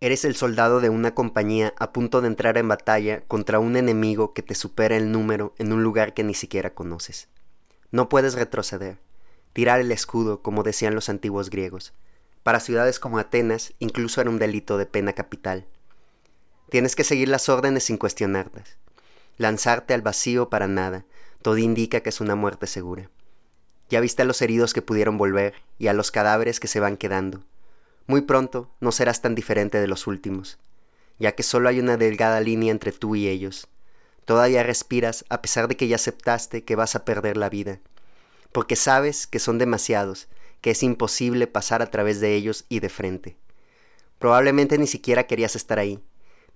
Eres el soldado de una compañía a punto de entrar en batalla contra un enemigo que te supera el número en un lugar que ni siquiera conoces. No puedes retroceder, tirar el escudo como decían los antiguos griegos. Para ciudades como Atenas incluso era un delito de pena capital. Tienes que seguir las órdenes sin cuestionarlas. Lanzarte al vacío para nada, todo indica que es una muerte segura. Ya viste a los heridos que pudieron volver y a los cadáveres que se van quedando muy pronto no serás tan diferente de los últimos, ya que solo hay una delgada línea entre tú y ellos. Todavía respiras a pesar de que ya aceptaste que vas a perder la vida, porque sabes que son demasiados, que es imposible pasar a través de ellos y de frente. Probablemente ni siquiera querías estar ahí.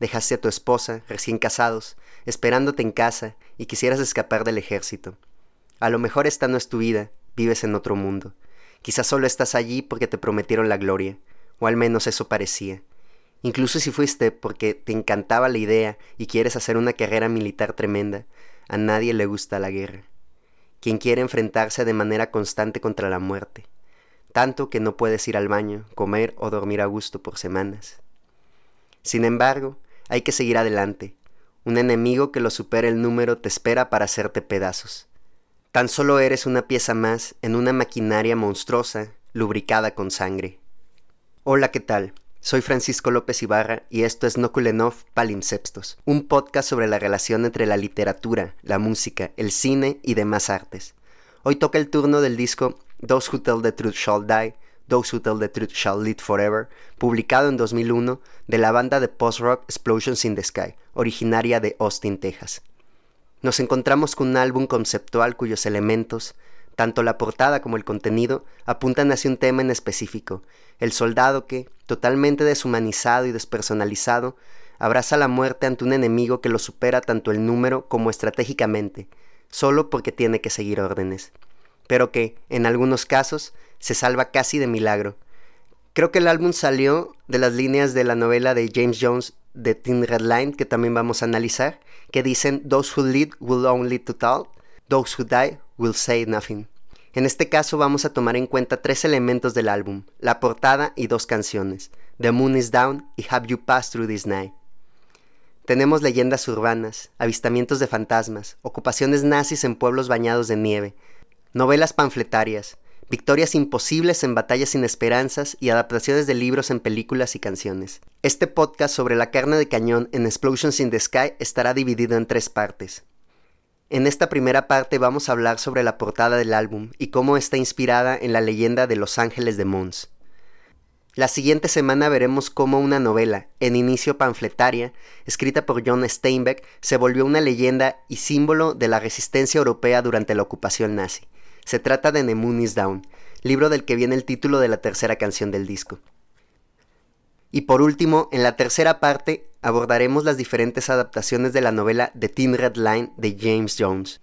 Dejaste a tu esposa, recién casados, esperándote en casa y quisieras escapar del ejército. A lo mejor esta no es tu vida, vives en otro mundo. Quizás solo estás allí porque te prometieron la gloria, o al menos eso parecía. Incluso si fuiste porque te encantaba la idea y quieres hacer una carrera militar tremenda, a nadie le gusta la guerra. Quien quiere enfrentarse de manera constante contra la muerte, tanto que no puedes ir al baño, comer o dormir a gusto por semanas. Sin embargo, hay que seguir adelante. Un enemigo que lo supere el número te espera para hacerte pedazos. Tan solo eres una pieza más en una maquinaria monstruosa, lubricada con sangre. Hola, ¿qué tal? Soy Francisco López Ibarra y esto es Nokulenov Palimpsestos, un podcast sobre la relación entre la literatura, la música, el cine y demás artes. Hoy toca el turno del disco Those Who Tell the Truth Shall Die, Those Who Tell the Truth Shall Live Forever, publicado en 2001 de la banda de post-rock Explosions in the Sky, originaria de Austin, Texas. Nos encontramos con un álbum conceptual cuyos elementos, tanto la portada como el contenido apuntan hacia un tema en específico, el soldado que, totalmente deshumanizado y despersonalizado, abraza la muerte ante un enemigo que lo supera tanto el número como estratégicamente, solo porque tiene que seguir órdenes, pero que, en algunos casos, se salva casi de milagro. Creo que el álbum salió de las líneas de la novela de James Jones de Thin Red Line, que también vamos a analizar, que dicen Those who lead will only to tell, those who die will say nothing. En este caso vamos a tomar en cuenta tres elementos del álbum, la portada y dos canciones, The Moon is Down y Have You Passed Through This Night. Tenemos leyendas urbanas, avistamientos de fantasmas, ocupaciones nazis en pueblos bañados de nieve, novelas panfletarias, victorias imposibles en batallas sin esperanzas y adaptaciones de libros en películas y canciones. Este podcast sobre la carne de cañón en Explosions in the Sky estará dividido en tres partes. En esta primera parte vamos a hablar sobre la portada del álbum y cómo está inspirada en la leyenda de Los Ángeles de Mons. La siguiente semana veremos cómo una novela, en inicio panfletaria, escrita por John Steinbeck, se volvió una leyenda y símbolo de la resistencia europea durante la ocupación nazi. Se trata de The Moon is Down, libro del que viene el título de la tercera canción del disco. Y por último, en la tercera parte abordaremos las diferentes adaptaciones de la novela The Thin Red Line de James Jones,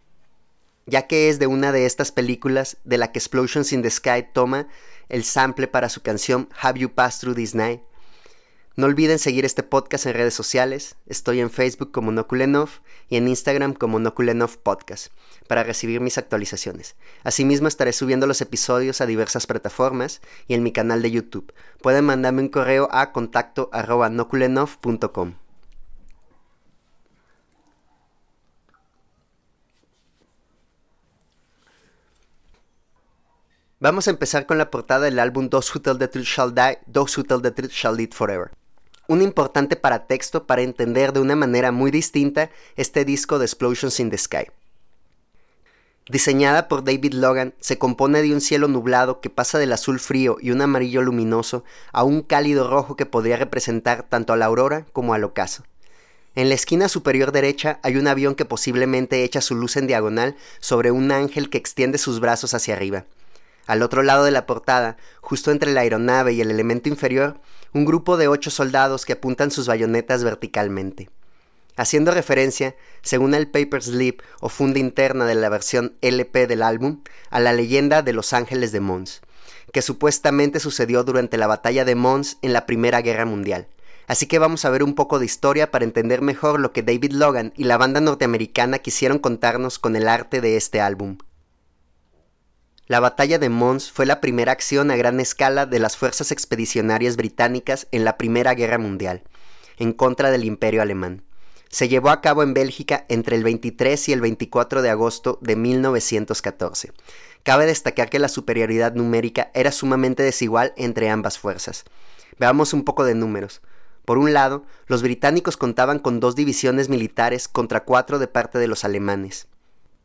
ya que es de una de estas películas de la que Explosions in the Sky toma el sample para su canción Have You Passed Through This Night, no olviden seguir este podcast en redes sociales. Estoy en Facebook como Nokulenov y en Instagram como Nokulenov Podcast para recibir mis actualizaciones. Asimismo estaré subiendo los episodios a diversas plataformas y en mi canal de YouTube. Pueden mandarme un correo a contacto. Vamos a empezar con la portada del álbum Those Who Tell the Truth Shall Die, Those Who Tell the Truth Shall Live Forever un importante paratexto para entender de una manera muy distinta este disco de Explosions in the Sky. Diseñada por David Logan, se compone de un cielo nublado que pasa del azul frío y un amarillo luminoso a un cálido rojo que podría representar tanto a la aurora como al ocaso. En la esquina superior derecha hay un avión que posiblemente echa su luz en diagonal sobre un ángel que extiende sus brazos hacia arriba. Al otro lado de la portada, justo entre la aeronave y el elemento inferior, un grupo de ocho soldados que apuntan sus bayonetas verticalmente. Haciendo referencia, según el paper slip o funda interna de la versión LP del álbum, a la leyenda de los ángeles de Mons, que supuestamente sucedió durante la batalla de Mons en la Primera Guerra Mundial. Así que vamos a ver un poco de historia para entender mejor lo que David Logan y la banda norteamericana quisieron contarnos con el arte de este álbum. La batalla de Mons fue la primera acción a gran escala de las fuerzas expedicionarias británicas en la Primera Guerra Mundial, en contra del Imperio Alemán. Se llevó a cabo en Bélgica entre el 23 y el 24 de agosto de 1914. Cabe destacar que la superioridad numérica era sumamente desigual entre ambas fuerzas. Veamos un poco de números. Por un lado, los británicos contaban con dos divisiones militares contra cuatro de parte de los alemanes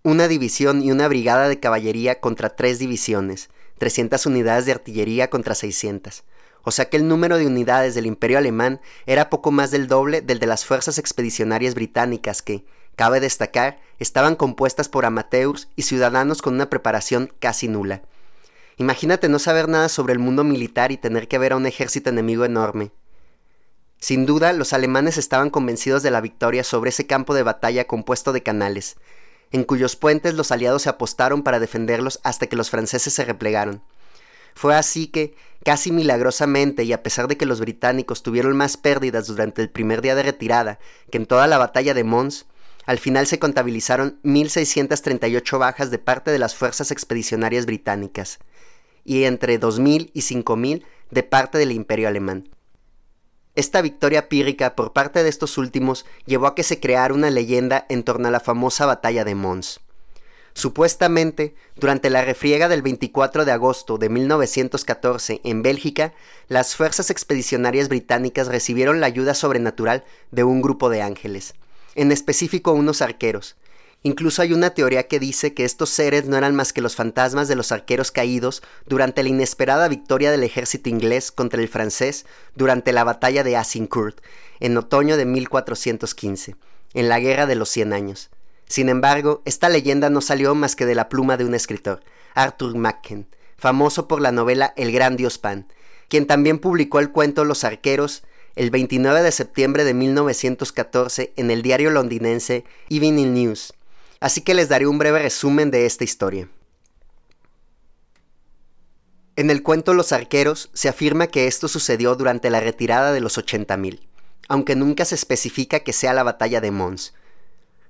una división y una brigada de caballería contra tres divisiones, 300 unidades de artillería contra 600. O sea que el número de unidades del imperio alemán era poco más del doble del de las fuerzas expedicionarias británicas que, cabe destacar, estaban compuestas por amateurs y ciudadanos con una preparación casi nula. Imagínate no saber nada sobre el mundo militar y tener que ver a un ejército enemigo enorme. Sin duda, los alemanes estaban convencidos de la victoria sobre ese campo de batalla compuesto de canales, en cuyos puentes los aliados se apostaron para defenderlos hasta que los franceses se replegaron. Fue así que, casi milagrosamente y a pesar de que los británicos tuvieron más pérdidas durante el primer día de retirada que en toda la batalla de Mons, al final se contabilizaron 1.638 bajas de parte de las fuerzas expedicionarias británicas y entre 2.000 y 5.000 de parte del imperio alemán. Esta victoria pírrica por parte de estos últimos llevó a que se creara una leyenda en torno a la famosa batalla de Mons. Supuestamente, durante la refriega del 24 de agosto de 1914 en Bélgica, las fuerzas expedicionarias británicas recibieron la ayuda sobrenatural de un grupo de ángeles, en específico unos arqueros, Incluso hay una teoría que dice que estos seres no eran más que los fantasmas de los arqueros caídos durante la inesperada victoria del ejército inglés contra el francés durante la batalla de Azincourt en otoño de 1415, en la Guerra de los Cien Años. Sin embargo, esta leyenda no salió más que de la pluma de un escritor, Arthur Machen, famoso por la novela El Gran Dios Pan, quien también publicó el cuento Los Arqueros el 29 de septiembre de 1914 en el diario londinense Evening News, así que les daré un breve resumen de esta historia. En el cuento Los Arqueros se afirma que esto sucedió durante la retirada de los 80.000, aunque nunca se especifica que sea la batalla de Mons.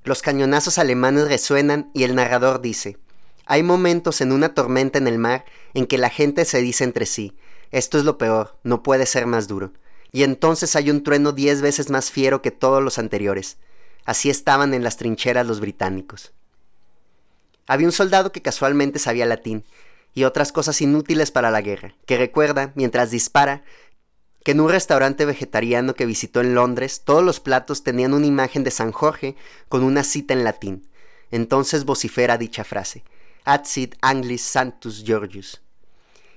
Los cañonazos alemanes resuenan y el narrador dice, hay momentos en una tormenta en el mar en que la gente se dice entre sí, esto es lo peor, no puede ser más duro. Y entonces hay un trueno diez veces más fiero que todos los anteriores. Así estaban en las trincheras los británicos. Había un soldado que casualmente sabía latín y otras cosas inútiles para la guerra, que recuerda, mientras dispara, que en un restaurante vegetariano que visitó en Londres todos los platos tenían una imagen de San Jorge con una cita en latín. Entonces vocifera dicha frase, Adsit Anglis Santus Georgius,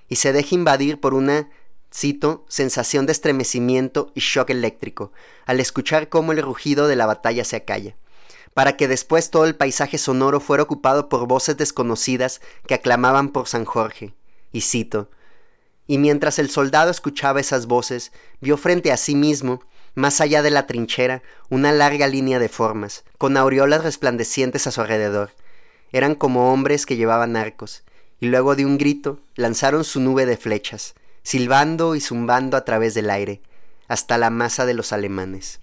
y se deja invadir por una cito, sensación de estremecimiento y shock eléctrico, al escuchar cómo el rugido de la batalla se acalla, para que después todo el paisaje sonoro fuera ocupado por voces desconocidas que aclamaban por San Jorge. Y cito, y mientras el soldado escuchaba esas voces, vio frente a sí mismo, más allá de la trinchera, una larga línea de formas, con aureolas resplandecientes a su alrededor. Eran como hombres que llevaban arcos, y luego de un grito lanzaron su nube de flechas, silbando y zumbando a través del aire, hasta la masa de los alemanes.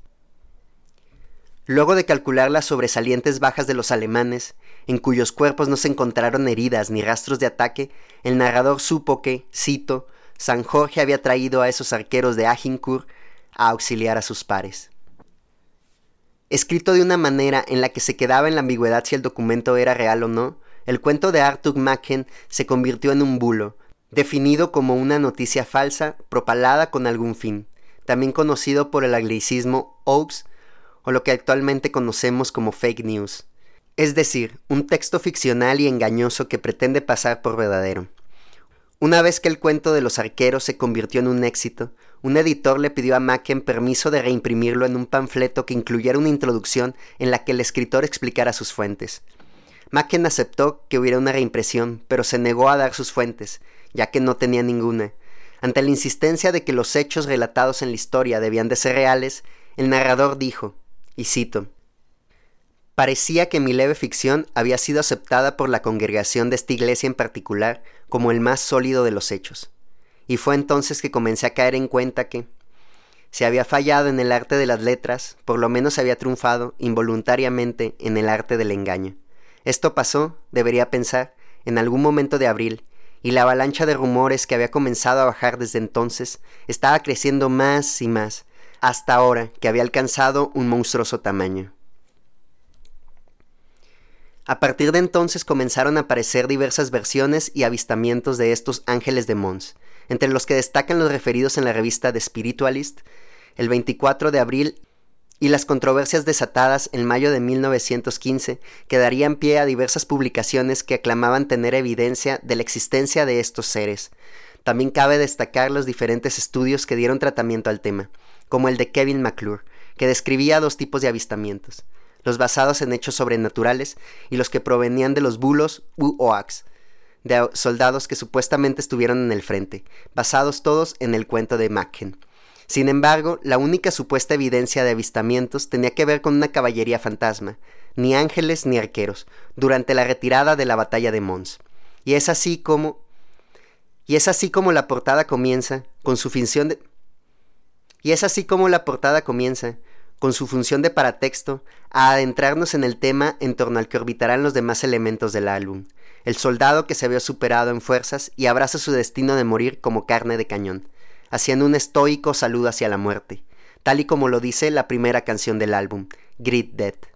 Luego de calcular las sobresalientes bajas de los alemanes, en cuyos cuerpos no se encontraron heridas ni rastros de ataque, el narrador supo que, cito, San Jorge había traído a esos arqueros de Agincourt a auxiliar a sus pares. Escrito de una manera en la que se quedaba en la ambigüedad si el documento era real o no, el cuento de Arthur Machen se convirtió en un bulo, definido como una noticia falsa propalada con algún fin, también conocido por el anglicismo hoax o lo que actualmente conocemos como fake news, es decir, un texto ficcional y engañoso que pretende pasar por verdadero. Una vez que el cuento de los arqueros se convirtió en un éxito, un editor le pidió a Macken permiso de reimprimirlo en un panfleto que incluyera una introducción en la que el escritor explicara sus fuentes. Macken aceptó que hubiera una reimpresión, pero se negó a dar sus fuentes, ya que no tenía ninguna. Ante la insistencia de que los hechos relatados en la historia debían de ser reales, el narrador dijo, y cito, Parecía que mi leve ficción había sido aceptada por la congregación de esta iglesia en particular como el más sólido de los hechos, y fue entonces que comencé a caer en cuenta que, si había fallado en el arte de las letras, por lo menos había triunfado involuntariamente en el arte del engaño. Esto pasó, debería pensar, en algún momento de abril, y la avalancha de rumores que había comenzado a bajar desde entonces estaba creciendo más y más, hasta ahora que había alcanzado un monstruoso tamaño. A partir de entonces comenzaron a aparecer diversas versiones y avistamientos de estos ángeles de Mons, entre los que destacan los referidos en la revista The Spiritualist, el 24 de abril y las controversias desatadas en mayo de 1915 que darían pie a diversas publicaciones que aclamaban tener evidencia de la existencia de estos seres. También cabe destacar los diferentes estudios que dieron tratamiento al tema, como el de Kevin McClure, que describía dos tipos de avistamientos, los basados en hechos sobrenaturales y los que provenían de los bulos u oax, de soldados que supuestamente estuvieron en el frente, basados todos en el cuento de Macken. Sin embargo, la única supuesta evidencia de avistamientos tenía que ver con una caballería fantasma, ni ángeles ni arqueros, durante la retirada de la batalla de Mons. Y es así como y es así como la portada comienza con su función de y es así como la portada comienza con su función de paratexto a adentrarnos en el tema en torno al que orbitarán los demás elementos del álbum. El soldado que se vio superado en fuerzas y abraza su destino de morir como carne de cañón haciendo un estoico saludo hacia la muerte, tal y como lo dice la primera canción del álbum, Grit Death.